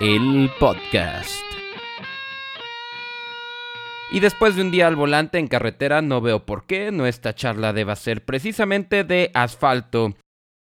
El podcast. Y después de un día al volante en carretera, no veo por qué nuestra charla deba ser precisamente de asfalto.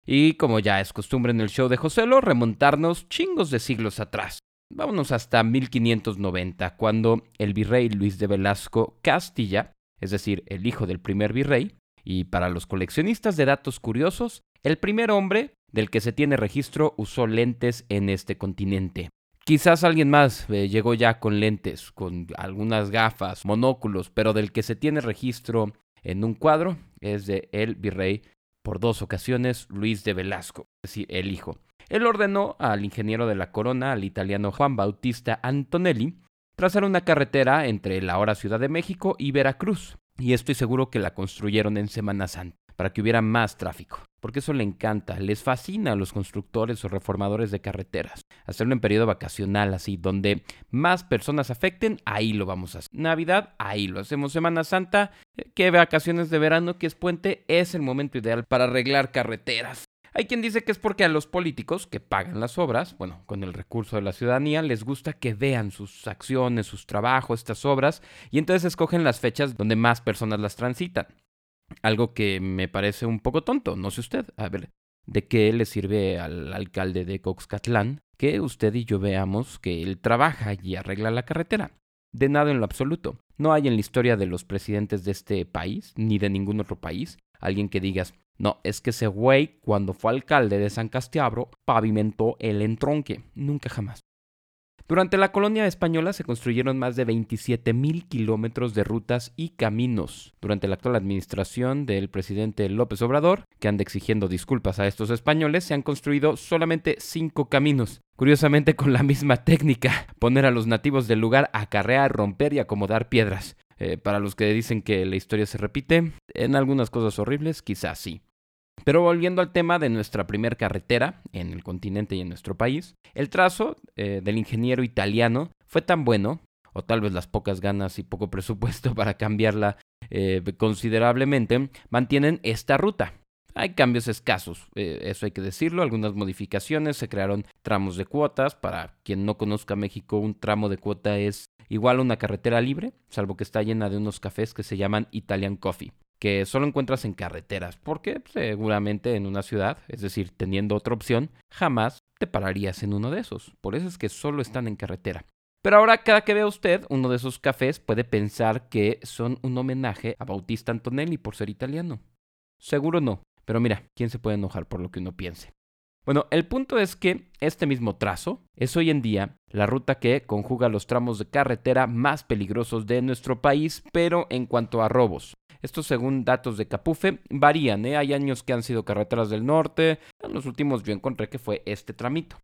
Y como ya es costumbre en el show de Joselo, remontarnos chingos de siglos atrás. Vámonos hasta 1590, cuando el virrey Luis de Velasco Castilla, es decir, el hijo del primer virrey, y para los coleccionistas de datos curiosos, el primer hombre del que se tiene registro usó lentes en este continente. Quizás alguien más eh, llegó ya con lentes, con algunas gafas, monóculos, pero del que se tiene registro en un cuadro es de el virrey por dos ocasiones Luis de Velasco, es decir, el hijo. Él ordenó al ingeniero de la corona, al italiano Juan Bautista Antonelli, trazar una carretera entre la ahora Ciudad de México y Veracruz. Y estoy seguro que la construyeron en Semana Santa, para que hubiera más tráfico. Porque eso le encanta, les fascina a los constructores o reformadores de carreteras. Hacerlo en periodo vacacional, así, donde más personas afecten, ahí lo vamos a hacer. Navidad, ahí lo hacemos. Semana Santa, eh, que vacaciones de verano, que es puente, es el momento ideal para arreglar carreteras. Hay quien dice que es porque a los políticos que pagan las obras, bueno, con el recurso de la ciudadanía, les gusta que vean sus acciones, sus trabajos, estas obras, y entonces escogen las fechas donde más personas las transitan. Algo que me parece un poco tonto, no sé usted. A ver, ¿de qué le sirve al alcalde de Coxcatlán que usted y yo veamos que él trabaja y arregla la carretera? De nada en lo absoluto. No hay en la historia de los presidentes de este país, ni de ningún otro país, alguien que digas, no, es que ese güey, cuando fue alcalde de San Castiabro, pavimentó el entronque. Nunca jamás. Durante la colonia española se construyeron más de 27 mil kilómetros de rutas y caminos. Durante la actual administración del presidente López Obrador, que anda exigiendo disculpas a estos españoles, se han construido solamente cinco caminos. Curiosamente con la misma técnica, poner a los nativos del lugar a carrear, romper y acomodar piedras. Eh, para los que dicen que la historia se repite, en algunas cosas horribles, quizás sí. Pero volviendo al tema de nuestra primer carretera en el continente y en nuestro país, el trazo eh, del ingeniero italiano fue tan bueno, o tal vez las pocas ganas y poco presupuesto para cambiarla eh, considerablemente, mantienen esta ruta. Hay cambios escasos, eh, eso hay que decirlo, algunas modificaciones, se crearon tramos de cuotas, para quien no conozca México, un tramo de cuota es igual a una carretera libre, salvo que está llena de unos cafés que se llaman Italian Coffee que solo encuentras en carreteras, porque seguramente en una ciudad, es decir, teniendo otra opción, jamás te pararías en uno de esos. Por eso es que solo están en carretera. Pero ahora cada que vea usted uno de esos cafés puede pensar que son un homenaje a Bautista Antonelli por ser italiano. Seguro no, pero mira, ¿quién se puede enojar por lo que uno piense? Bueno, el punto es que este mismo trazo es hoy en día la ruta que conjuga los tramos de carretera más peligrosos de nuestro país, pero en cuanto a robos. Estos, según datos de Capufe, varían. ¿eh? Hay años que han sido carreteras del norte. En los últimos yo encontré que fue este tramito.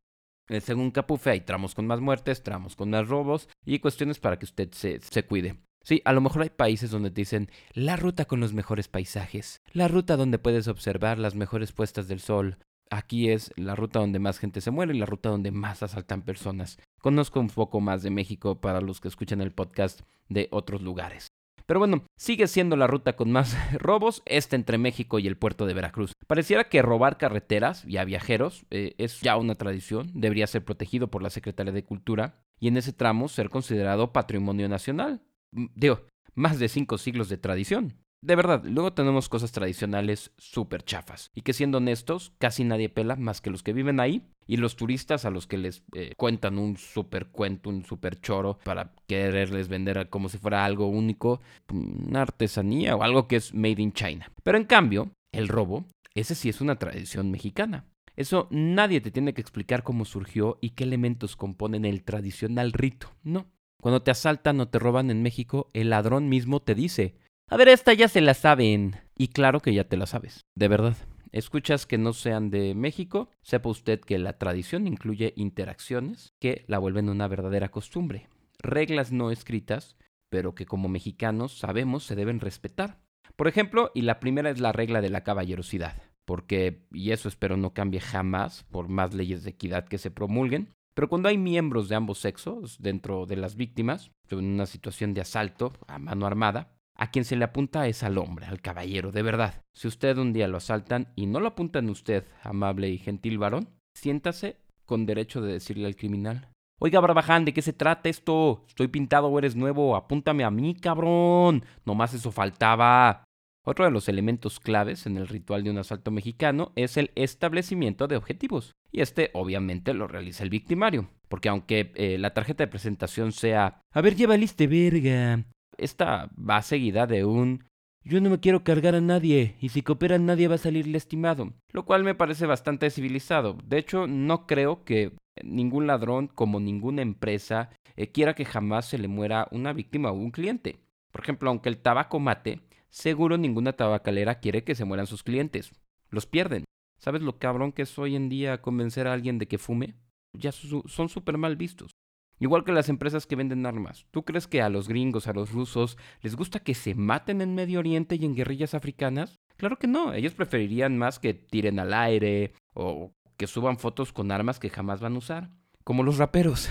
Eh, según Capufe, hay tramos con más muertes, tramos con más robos y cuestiones para que usted se, cuide. Sí, a lo mejor hay países donde dicen la ruta con los mejores paisajes, la ruta donde puedes observar las mejores puestas del sol. Aquí es la ruta donde más gente se muere y la ruta donde más asaltan personas. Conozco un poco más de México para los que escuchan el podcast de otros lugares. Pero bueno, sigue siendo la ruta con más robos, esta entre México y el puerto de Veracruz. Pareciera que robar carreteras y a viajeros eh, es ya una tradición, debería ser protegido por la Secretaría de Cultura y en ese tramo ser considerado patrimonio nacional. Digo, más de cinco siglos de tradición. De verdad, luego tenemos cosas tradicionales súper chafas. Y que siendo honestos, casi nadie pela más que los que viven ahí y los turistas a los que les eh, cuentan un súper cuento, un súper choro para quererles vender como si fuera algo único, una artesanía o algo que es made in China. Pero en cambio, el robo, ese sí es una tradición mexicana. Eso nadie te tiene que explicar cómo surgió y qué elementos componen el tradicional rito. No. Cuando te asaltan o te roban en México, el ladrón mismo te dice, a ver, esta ya se la saben. Y claro que ya te la sabes, de verdad. Escuchas que no sean de México, sepa usted que la tradición incluye interacciones que la vuelven una verdadera costumbre. Reglas no escritas, pero que como mexicanos sabemos se deben respetar. Por ejemplo, y la primera es la regla de la caballerosidad, porque, y eso espero no cambie jamás por más leyes de equidad que se promulguen, pero cuando hay miembros de ambos sexos dentro de las víctimas, en una situación de asalto a mano armada, A quien se le apunta es al hombre, al caballero, de verdad. Si usted un día lo asaltan y no lo apuntan usted, amable y gentil varón, siéntase con derecho de decirle al criminal. Oiga, Barbaján, ¿de qué se trata esto? ¿Estoy pintado o eres nuevo? Apúntame a mí, cabrón. Nomás eso faltaba. Otro de los elementos claves en el ritual de un asalto mexicano es el establecimiento de objetivos. Y este obviamente lo realiza el victimario. Porque aunque eh, la tarjeta de presentación sea, a ver, ya valiste verga, esta va seguida de un yo no me quiero cargar a nadie, y si coopera nadie va a salir lastimado, lo cual me parece bastante civilizado. De hecho, no creo que ningún ladrón, como ninguna empresa, eh, quiera que jamás se le muera una víctima o un cliente. Por ejemplo, aunque el tabaco mate, seguro ninguna tabacalera quiere que se mueran sus clientes. Los pierden. ¿Sabes lo cabrón que es hoy en día convencer a alguien de que fume? Ya son súper mal vistos. Igual que las empresas que venden armas. ¿Tú crees que a los gringos, a los rusos, les gusta que se maten en Medio Oriente y en guerrillas africanas? Claro que no, ellos preferirían más que tiren al aire o que suban fotos con armas que jamás van a usar, como los raperos.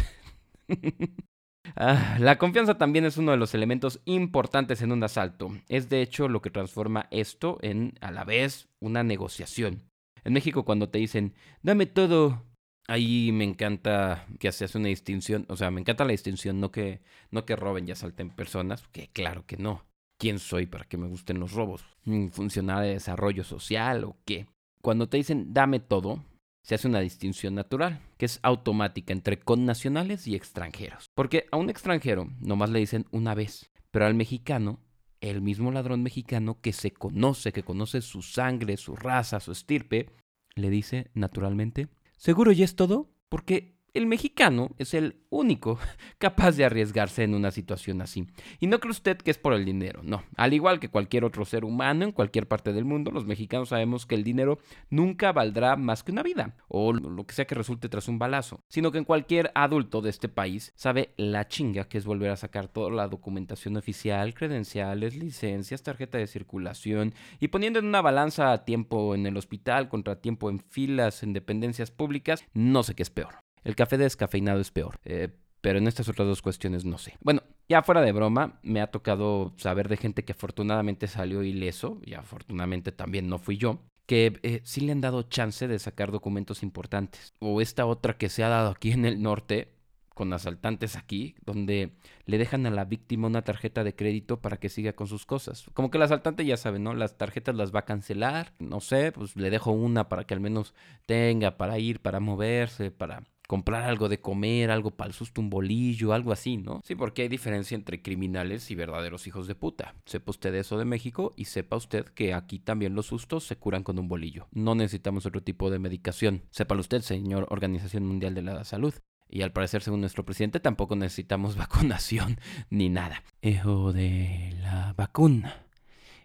Ah, la confianza también es uno de los elementos importantes en un asalto. Es de hecho lo que transforma esto en, a la vez, una negociación. En México cuando te dicen, dame todo, Ahí me encanta que se hace una distinción, o sea, me encanta la distinción, no que, no que roben y asalten personas, que claro que no. ¿Quién soy para que me gusten los robos? ¿Funcionar de desarrollo social o qué? Cuando te dicen dame todo, se hace una distinción natural, que es automática entre connacionales y extranjeros. Porque a un extranjero nomás le dicen una vez, pero al mexicano, el mismo ladrón mexicano que se conoce, que conoce su sangre, su raza, su estirpe, le dice naturalmente ¿Seguro ya es todo? Porque el mexicano es el único capaz de arriesgarse en una situación así. Y no cree usted que es por el dinero, no. Al igual que cualquier otro ser humano en cualquier parte del mundo, los mexicanos sabemos que el dinero nunca valdrá más que una vida, o lo que sea que resulte tras un balazo, sino que en cualquier adulto de este país sabe la chinga que es volver a sacar toda la documentación oficial, credenciales, licencias, tarjeta de circulación, y poniendo en una balanza tiempo en el hospital contra tiempo en filas en dependencias públicas, no sé qué es peor. El café descafeinado es peor. Eh, pero en estas otras dos cuestiones no sé. Bueno, ya fuera de broma, me ha tocado saber de gente que afortunadamente salió ileso, y afortunadamente también no fui yo, que eh, sí le han dado chance de sacar documentos importantes. O esta otra que se ha dado aquí en el norte, con asaltantes aquí, donde le dejan a la víctima una tarjeta de crédito para que siga con sus cosas. Como que el asaltante ya sabe, ¿no? Las tarjetas las va a cancelar, no sé, pues le dejo una para que al menos tenga para ir, para moverse, para comprar algo de comer, algo para el susto, un bolillo, algo así, ¿no? Sí, porque hay diferencia entre criminales y verdaderos hijos de puta. Sepa usted eso de México y sepa usted que aquí también los sustos se curan con un bolillo. No necesitamos otro tipo de medicación. Sépalo usted, señor Organización Mundial de la Salud. Y al parecer, según nuestro presidente, tampoco necesitamos vacunación ni nada. Eso de la vacuna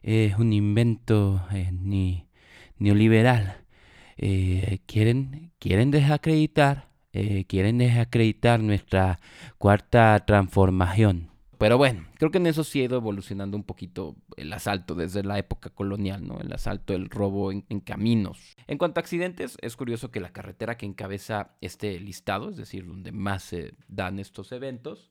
es un invento eh, ni, neoliberal. Eh, quieren, quieren desacreditar eh, quieren desacreditar nuestra cuarta transformación. Pero bueno, creo que en eso sí ha ido evolucionando un poquito el asalto desde la época colonial, ¿no? El asalto, el robo en, caminos. En cuanto a accidentes, es curioso que la carretera que encabeza este listado, es decir, donde más se dan estos eventos,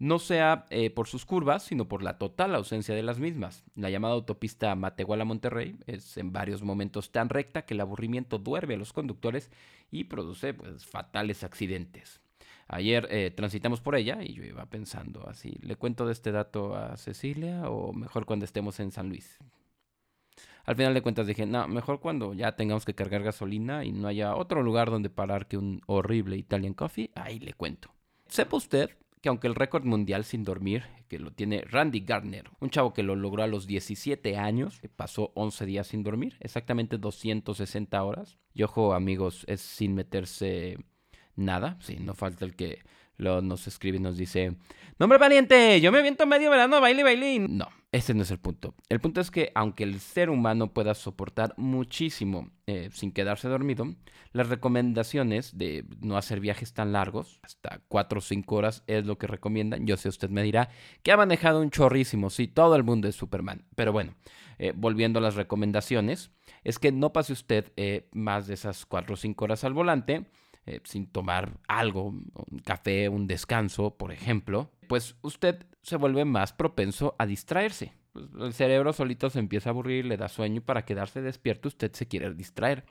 no sea eh, por sus curvas, sino por la total ausencia de las mismas. La llamada autopista Matehuala-Monterrey es en varios momentos tan recta que el aburrimiento duerme a los conductores y produce pues, fatales accidentes. Ayer eh, transitamos por ella y yo iba pensando así, ¿le cuento de este dato a Cecilia o mejor cuando estemos en San Luis? Al final de cuentas dije, no, mejor cuando ya tengamos que cargar gasolina y no haya otro lugar donde parar que un horrible Italian Coffee, ahí le cuento. Sepa usted que aunque el récord mundial sin dormir, que lo tiene Randy Gardner, un chavo que lo logró a los 17 años, pasó 11 días sin dormir, exactamente 260 horas. Y ojo amigos, es sin meterse nada, sí, no falta el que lo nos escribe y nos dice, nombre valiente, yo me aviento medio verano, baile, baile. No, ese no es el punto. El punto es que aunque el ser humano pueda soportar muchísimo eh, sin quedarse dormido, las recomendaciones de no hacer viajes tan largos, hasta 4 o 5 horas es lo que recomiendan. Yo sé, usted me dirá que ha manejado un chorrísimo, sí, todo el mundo es Superman. Pero bueno, eh, volviendo a las recomendaciones, es que no pase usted eh, más de esas 4 o 5 horas al volante eh, sin tomar algo, un café, un descanso, por ejemplo, pues usted se vuelve más propenso a distraerse. pues, el cerebro solito se empieza a aburrir, le da sueño y para quedarse despierto usted se quiere distraer.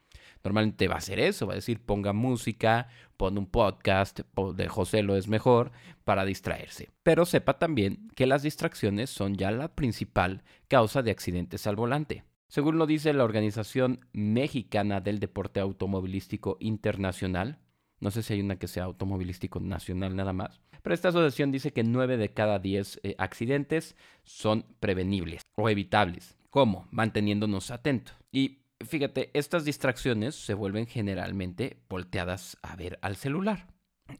Normalmente va a hacer eso, va a decir ponga música, pon un podcast de José lo es mejor para distraerse. Pero sepa también que las distracciones son ya la principal causa de accidentes al volante. Según lo dice la Organización Mexicana del Deporte Automovilístico Internacional, no sé si hay una que sea automovilístico nacional nada más, pero esta asociación dice que 9 de cada 10 eh, accidentes son prevenibles o evitables. ¿Cómo? Manteniéndonos atentos. Y fíjate, estas distracciones se vuelven generalmente volteadas a ver al celular.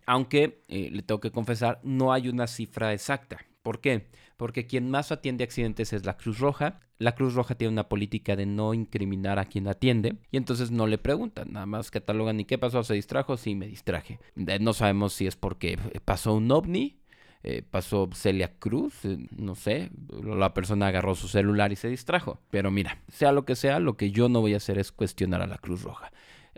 Aunque, eh, le tengo que confesar, no hay una cifra exacta. ¿Por qué? Porque quien más atiende accidentes es la Cruz Roja. La Cruz Roja tiene una política de no incriminar a quien atiende y entonces no le preguntan, nada más catalogan y qué pasó, se distrajo, sí me distraje. No sabemos si es porque pasó un ovni, eh, pasó Celia Cruz, eh, no sé, la persona agarró su celular y se distrajo. Pero mira, sea lo que sea, lo que yo no voy a hacer es cuestionar a la Cruz Roja.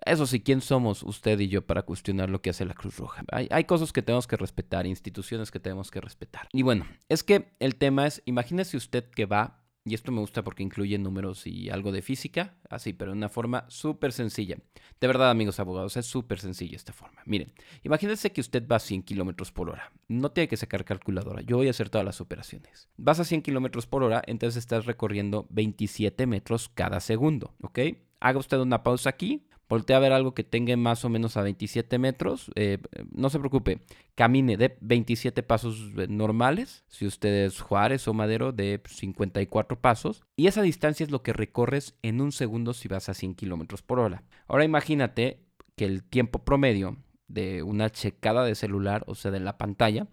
Eso sí, ¿quién somos usted y yo para cuestionar lo que hace la Cruz Roja? Hay, cosas que tenemos que respetar, instituciones que tenemos que respetar. Y bueno, es que el tema es, imagínese usted que va y esto me gusta porque incluye números y algo de física, así, pero de una forma súper sencilla. De verdad, amigos abogados, es súper sencilla esta forma. Miren, imagínense que usted va a 100 kilómetros por hora. No tiene que sacar calculadora, yo voy a hacer todas las operaciones. Vas a 100 kilómetros por hora, entonces estás recorriendo 27 metros cada segundo, ¿ok? Haga usted una pausa aquí, voltea a ver algo que tenga más o menos a 27 metros, eh, no se preocupe, camine de 27 pasos eh, normales, si usted es Juárez o Madero, de 54 pasos, y esa distancia es lo que recorres en un segundo si vas a 100 kilómetros por hora. Ahora imagínate que el tiempo promedio de una checada de celular, o sea, de la pantalla,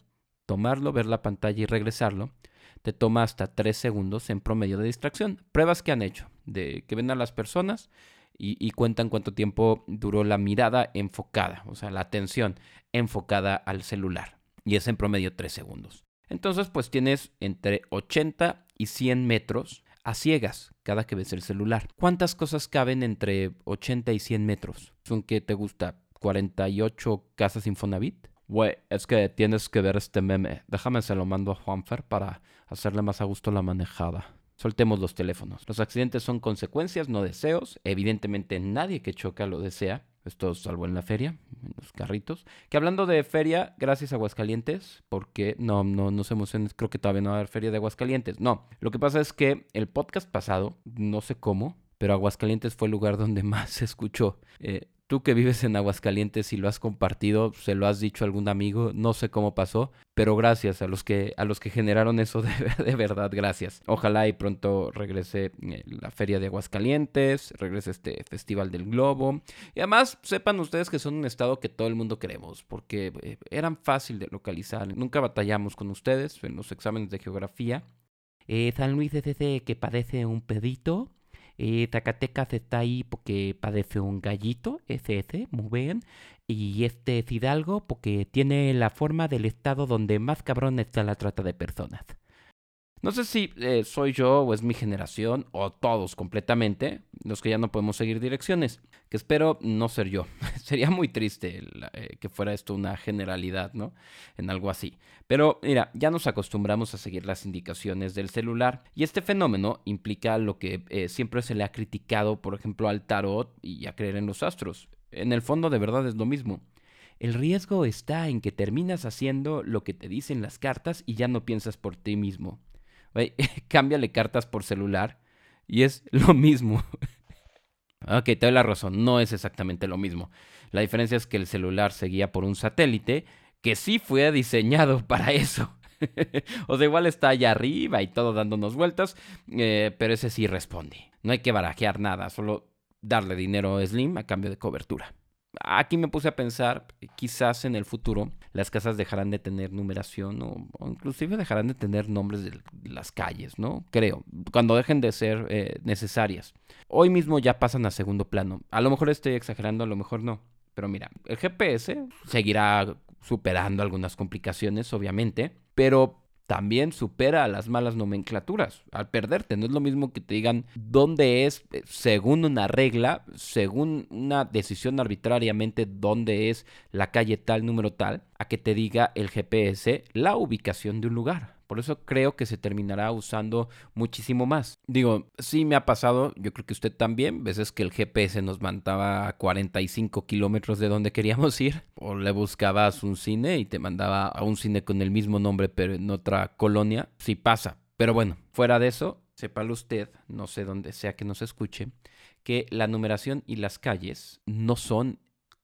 tomarlo, ver la pantalla y regresarlo, te toma hasta 3 segundos en promedio de distracción. Pruebas que han hecho, de que ven a las personas, y, cuentan cuánto tiempo duró la mirada enfocada, o sea, la atención enfocada al celular. Y es en promedio 3 segundos. Entonces, pues tienes entre 80 y 100 metros a ciegas cada que ves el celular. ¿Cuántas cosas caben entre 80 y 100 metros? ¿Son que te gusta? ¿48 casas Infonavit? Güey, es que tienes que ver este meme. Déjame se lo mando a Juanfer para hacerle más a gusto la manejada. Soltemos los teléfonos. Los accidentes son consecuencias, no deseos. Evidentemente nadie que choca lo desea. Esto salvo en la feria, en los carritos. Que hablando de feria, gracias a Aguascalientes, porque no, no, no se emocionen, creo que todavía no va a haber feria de Aguascalientes. No, lo que pasa es que el podcast pasado, no sé cómo, pero Aguascalientes fue el lugar donde más se escuchó. Eh, Tú que vives en Aguascalientes y lo has compartido, se lo has dicho a algún amigo, no sé cómo pasó, pero gracias a los que, a los que generaron eso de, de verdad, gracias. Ojalá y pronto regrese eh, la feria de Aguascalientes, regrese este Festival del Globo. Y además, sepan ustedes que son un estado que todo el mundo queremos, porque eh, eran fácil de localizar. Nunca batallamos con ustedes en los exámenes de geografía. Eh, San Luis ese que padece un pedito eh, Zacatecas está ahí porque padece un gallito, ese, muy bien. Y este es Hidalgo porque tiene la forma del estado donde más cabrón está la trata de personas. No sé si eh, soy yo o es mi generación o todos completamente los que ya no podemos seguir direcciones, que espero no ser yo. Sería muy triste eh, que fuera esto una generalidad, ¿no? En algo así. Pero mira, ya nos acostumbramos a seguir las indicaciones del celular y este fenómeno implica lo que eh, siempre se le ha criticado, por ejemplo, al tarot y a creer en los astros. En el fondo de verdad es lo mismo. El riesgo está en que terminas haciendo lo que te dicen las cartas y ya no piensas por ti mismo. cámbiale cartas por celular y es lo mismo. ok, te doy la razón, no es exactamente lo mismo. La diferencia es que el celular seguía por un satélite que sí fue diseñado para eso. o sea, igual está allá arriba y todo dándonos vueltas, eh, pero ese sí responde. No hay que barajear nada, solo darle dinero a Slim a cambio de cobertura. Aquí me puse a pensar, quizás en el futuro las casas dejarán de tener numeración o, inclusive dejarán de tener nombres de las calles, ¿no? Creo, cuando dejen de ser eh, necesarias. Hoy mismo ya pasan a segundo plano. A lo mejor estoy exagerando, a lo mejor no. Pero mira, el GPS seguirá superando algunas complicaciones, obviamente, pero también supera a las malas nomenclaturas al perderte. No es lo mismo que te digan dónde es, eh, según una regla, según una decisión arbitrariamente, dónde es la calle tal, número tal, a que te diga el GPS la ubicación de un lugar. Por eso creo que se terminará usando muchísimo más. Digo, sí me ha pasado, yo creo que usted también, veces que el GPS nos mandaba a 45 kilómetros de donde queríamos ir, o le buscabas un cine y te mandaba a un cine con el mismo nombre pero en otra colonia. Sí pasa. Pero bueno, fuera de eso, sépalo usted, no sé dónde sea que nos escuche, que la numeración y las calles no son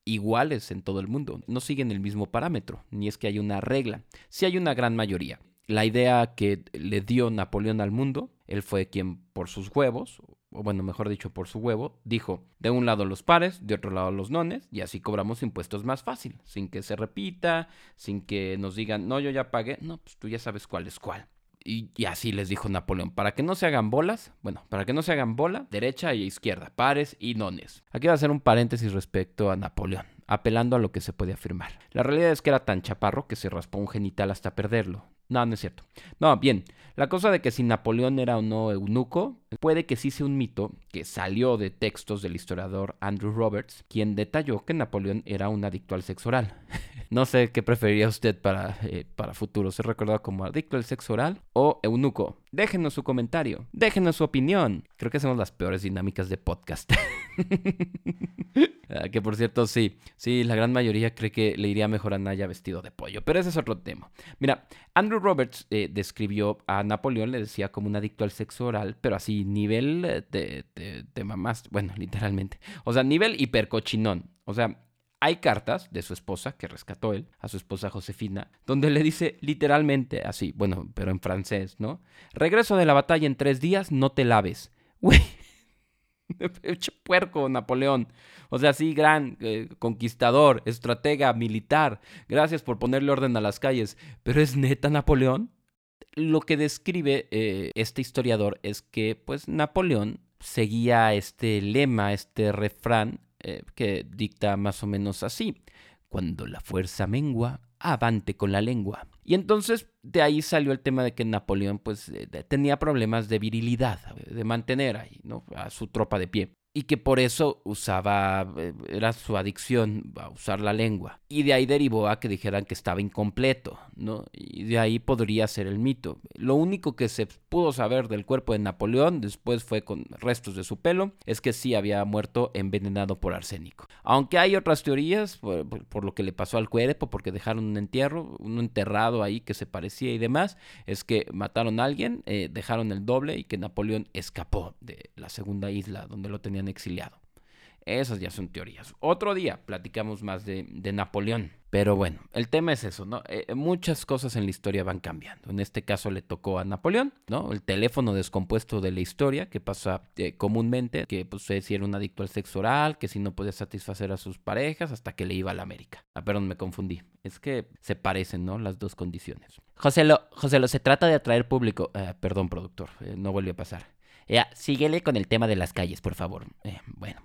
iguales en todo el mundo, no siguen el mismo parámetro, ni es que hay una regla, sí hay una gran mayoría. La idea que le dio Napoleón al mundo, él fue quien por sus huevos, o bueno, mejor dicho, por su huevo, dijo, de un lado los pares, de otro lado los nones, y así cobramos impuestos más fácil, sin que se repita, sin que nos digan, no, yo ya pagué, no, pues tú ya sabes cuál es cuál. Y, así les dijo Napoleón, para que no se hagan bolas, bueno, para que no se hagan bola, derecha e izquierda, pares y nones. Aquí va a hacer un paréntesis respecto a Napoleón, apelando a lo que se puede afirmar. La realidad es que era tan chaparro que se raspó un genital hasta perderlo. No, no es cierto. No, bien, la cosa de que si Napoleón era o no eunuco, puede que sí sea un mito que salió de textos del historiador Andrew Roberts, quien detalló que Napoleón era un adicto al sexo oral. no sé qué preferiría usted para, eh, para futuro, ser recordado como adicto al sexo oral o eunuco. Déjenos su comentario, déjenos su opinión. Creo que hacemos las peores dinámicas de podcast. Ah, que por cierto, sí, sí, la gran mayoría cree que le iría mejor a Naya vestido de pollo, pero ese es otro tema. Mira, Andrew Roberts eh, describió a Napoleón, le decía como un adicto al sexo oral, pero así, nivel de mamás, bueno, literalmente. O sea, nivel hipercochinón. O sea, hay cartas de su esposa, que rescató él, a su esposa Josefina, donde le dice literalmente así, bueno, pero en francés, ¿no? Regreso de la batalla en tres días, no te laves. Güey, puerco Napoleón. O sea, sí, gran eh, conquistador, estratega militar. Gracias por ponerle orden a las calles. Pero es neta Napoleón. Lo que describe eh, este historiador es que, pues, Napoleón seguía este lema, este refrán eh, que dicta más o menos así. Cuando la fuerza mengua, avante con la lengua. Y entonces de ahí salió el tema de que Napoleón pues eh, tenía problemas de virilidad, de mantener ahí, ¿no? a su tropa de pie y que por eso usaba, eh, era su adicción a usar la lengua. Y de ahí derivó a que dijeran que estaba incompleto, ¿no? Y de ahí podría ser el mito. Lo único que se pudo saber del cuerpo de Napoleón, después fue con restos de su pelo, es que sí había muerto envenenado por arsénico. Aunque hay otras teorías por, lo que le pasó al cuerpo, porque dejaron un entierro, un enterrado ahí que se parecía y demás, es que mataron a alguien, eh, dejaron el doble y que Napoleón escapó de la segunda isla donde lo tenían exiliado. Esas ya son teorías. Otro día platicamos más de, Napoleón. Pero bueno, el tema es eso, ¿no? Eh, muchas cosas en la historia van cambiando. En este caso le tocó a Napoleón, ¿no? El teléfono descompuesto de la historia, que pasa eh, comúnmente, que pues si era un adicto al sexo oral, que si no podía satisfacer a sus parejas, hasta que le iba a la América. Ah, perdón, me confundí. Es que se parecen, ¿no? Las dos condiciones. José lo, José lo se trata de atraer público. Eh, perdón, productor, no volvió a pasar. Ya, síguele con el tema de las calles, por favor. Eh, bueno.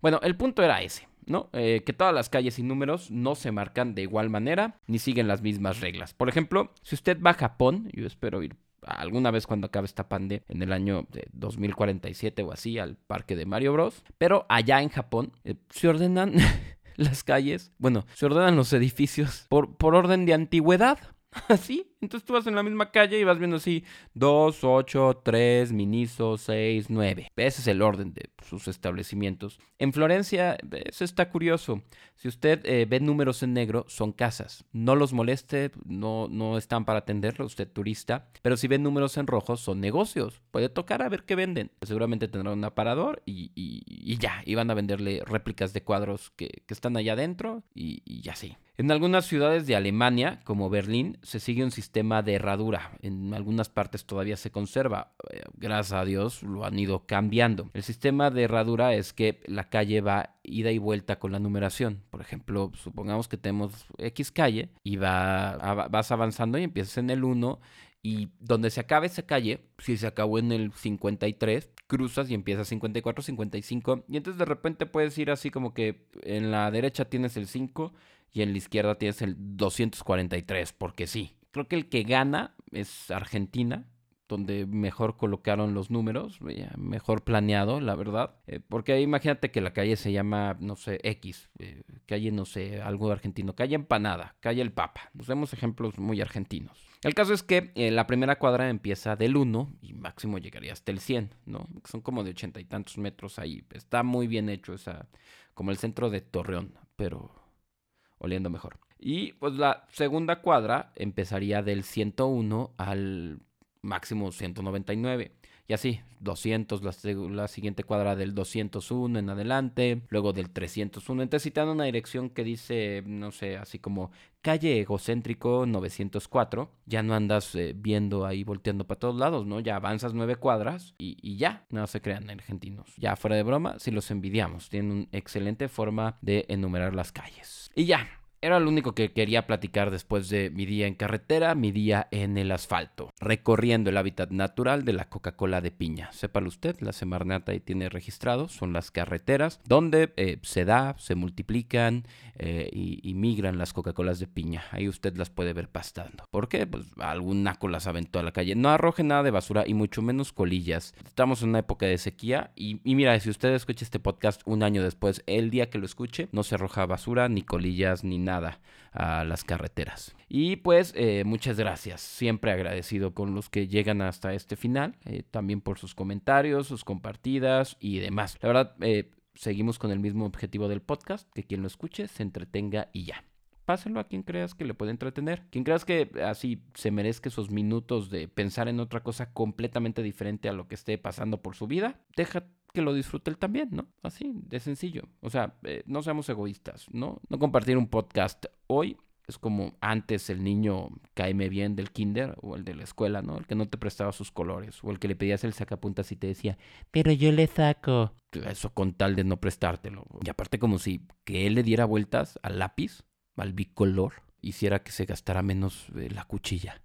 Bueno, el punto era ese, ¿no? Eh, que todas las calles y números no se marcan de igual manera ni siguen las mismas reglas. Por ejemplo, si usted va a Japón, yo espero ir alguna vez cuando acabe esta pandemia, en el año de 2047 o así, al parque de Mario Bros. Pero allá en Japón eh, se ordenan las calles, bueno, se ordenan los edificios por, por orden de antigüedad. Así. Entonces tú vas en la misma calle y vas viendo así 2, 8, 3, Miniso, 6, 9. Ese es el orden de sus establecimientos. En Florencia, eso está curioso. Si usted eh, ve números en negro, son casas. No los moleste, no, no están para atenderlo, usted turista. Pero si ve números en rojo, son negocios. Puede tocar a ver qué venden. Seguramente tendrán un aparador y, y, ya. Y van a venderle réplicas de cuadros que, que están allá adentro y, y así. En algunas ciudades de Alemania, como Berlín, se sigue un sistema de herradura. En algunas partes todavía se conserva. Eh, gracias a Dios lo han ido cambiando. El sistema de herradura es que la calle va ida y vuelta con la numeración. Por ejemplo, supongamos que tenemos X calle y va, vas avanzando y empiezas en el 1 y donde se acabe esa calle, si se acabó en el 53, cruzas y empiezas 54, 55 y entonces de repente puedes ir así como que en la derecha tienes el 5 y en la izquierda tienes el 243, porque sí. Creo que el que gana es Argentina, donde mejor colocaron los números, mejor planeado, la verdad. Eh, porque imagínate que la calle se llama, no sé, X, eh, calle, no sé, algo argentino, calle Empanada, calle El Papa. Nos vemos ejemplos muy argentinos. El caso es que eh, la primera cuadra empieza del 1 y máximo llegaría hasta el 100, ¿no? Son como de ochenta y tantos metros ahí. Está muy bien hecho esa, como el centro de Torreón, pero oliendo mejor. Y pues la segunda cuadra empezaría del 101 al máximo 199. Y así, 200, la, siguiente cuadra del 201 en adelante, luego del 301. Entonces, si te una dirección que dice, no sé, así como calle egocéntrico 904, ya no andas eh, viendo ahí volteando para todos lados, ¿no? Ya avanzas nueve cuadras y, y ya, no se crean argentinos. Ya fuera de broma, si los envidiamos, tienen una excelente forma de enumerar las calles. Y ya, era lo único que quería platicar después de mi día en carretera, mi día en el asfalto, recorriendo el hábitat natural de la Coca-Cola de piña. Sépalo usted, la Semarnata ahí tiene registrado, son las carreteras donde eh, se da, se multiplican eh, y, migran las Coca-Colas de piña. Ahí usted las puede ver pastando. ¿Por qué? Pues algún naco las aventó a la calle. No arroje nada de basura y mucho menos colillas. Estamos en una época de sequía y, y mira, si usted escucha este podcast un año después, el día que lo escuche, no se arroja basura, ni colillas, ni nada a las carreteras. Y pues eh, muchas gracias, siempre agradecido con los que llegan hasta este final, eh, también por sus comentarios, sus compartidas y demás. La verdad, eh, seguimos con el mismo objetivo del podcast, que quien lo escuche se entretenga y ya. Páselo a quien creas que le puede entretener. Quien creas que así se merezca esos minutos de pensar en otra cosa completamente diferente a lo que esté pasando por su vida, deja que lo disfrute él también, ¿no? Así, de sencillo. O sea, eh, no seamos egoístas, ¿no? No compartir un podcast hoy es como antes el niño caeme bien del kinder o el de la escuela, ¿no? El que no te prestaba sus colores o el que le pedías el sacapuntas y te decía, pero yo le saco. Eso con tal de no prestártelo. Y aparte como si que él le diera vueltas al lápiz, al bicolor, hiciera que se gastara menos eh, la cuchilla,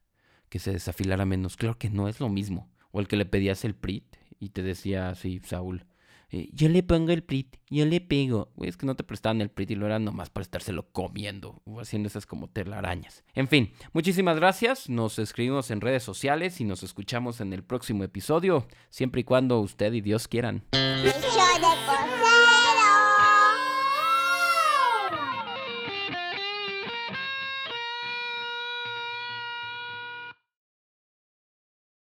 que se desafilara menos. Claro que no es lo mismo. O el que le pedías el PRIT y te decía así, Saúl, eh, yo le pongo el prit, yo le pego. es que no te prestaban el prit y lo eran nomás para estárselo comiendo o haciendo esas como telarañas. En fin, muchísimas gracias. Nos escribimos en redes sociales y nos escuchamos en el próximo episodio, siempre y cuando usted y Dios quieran.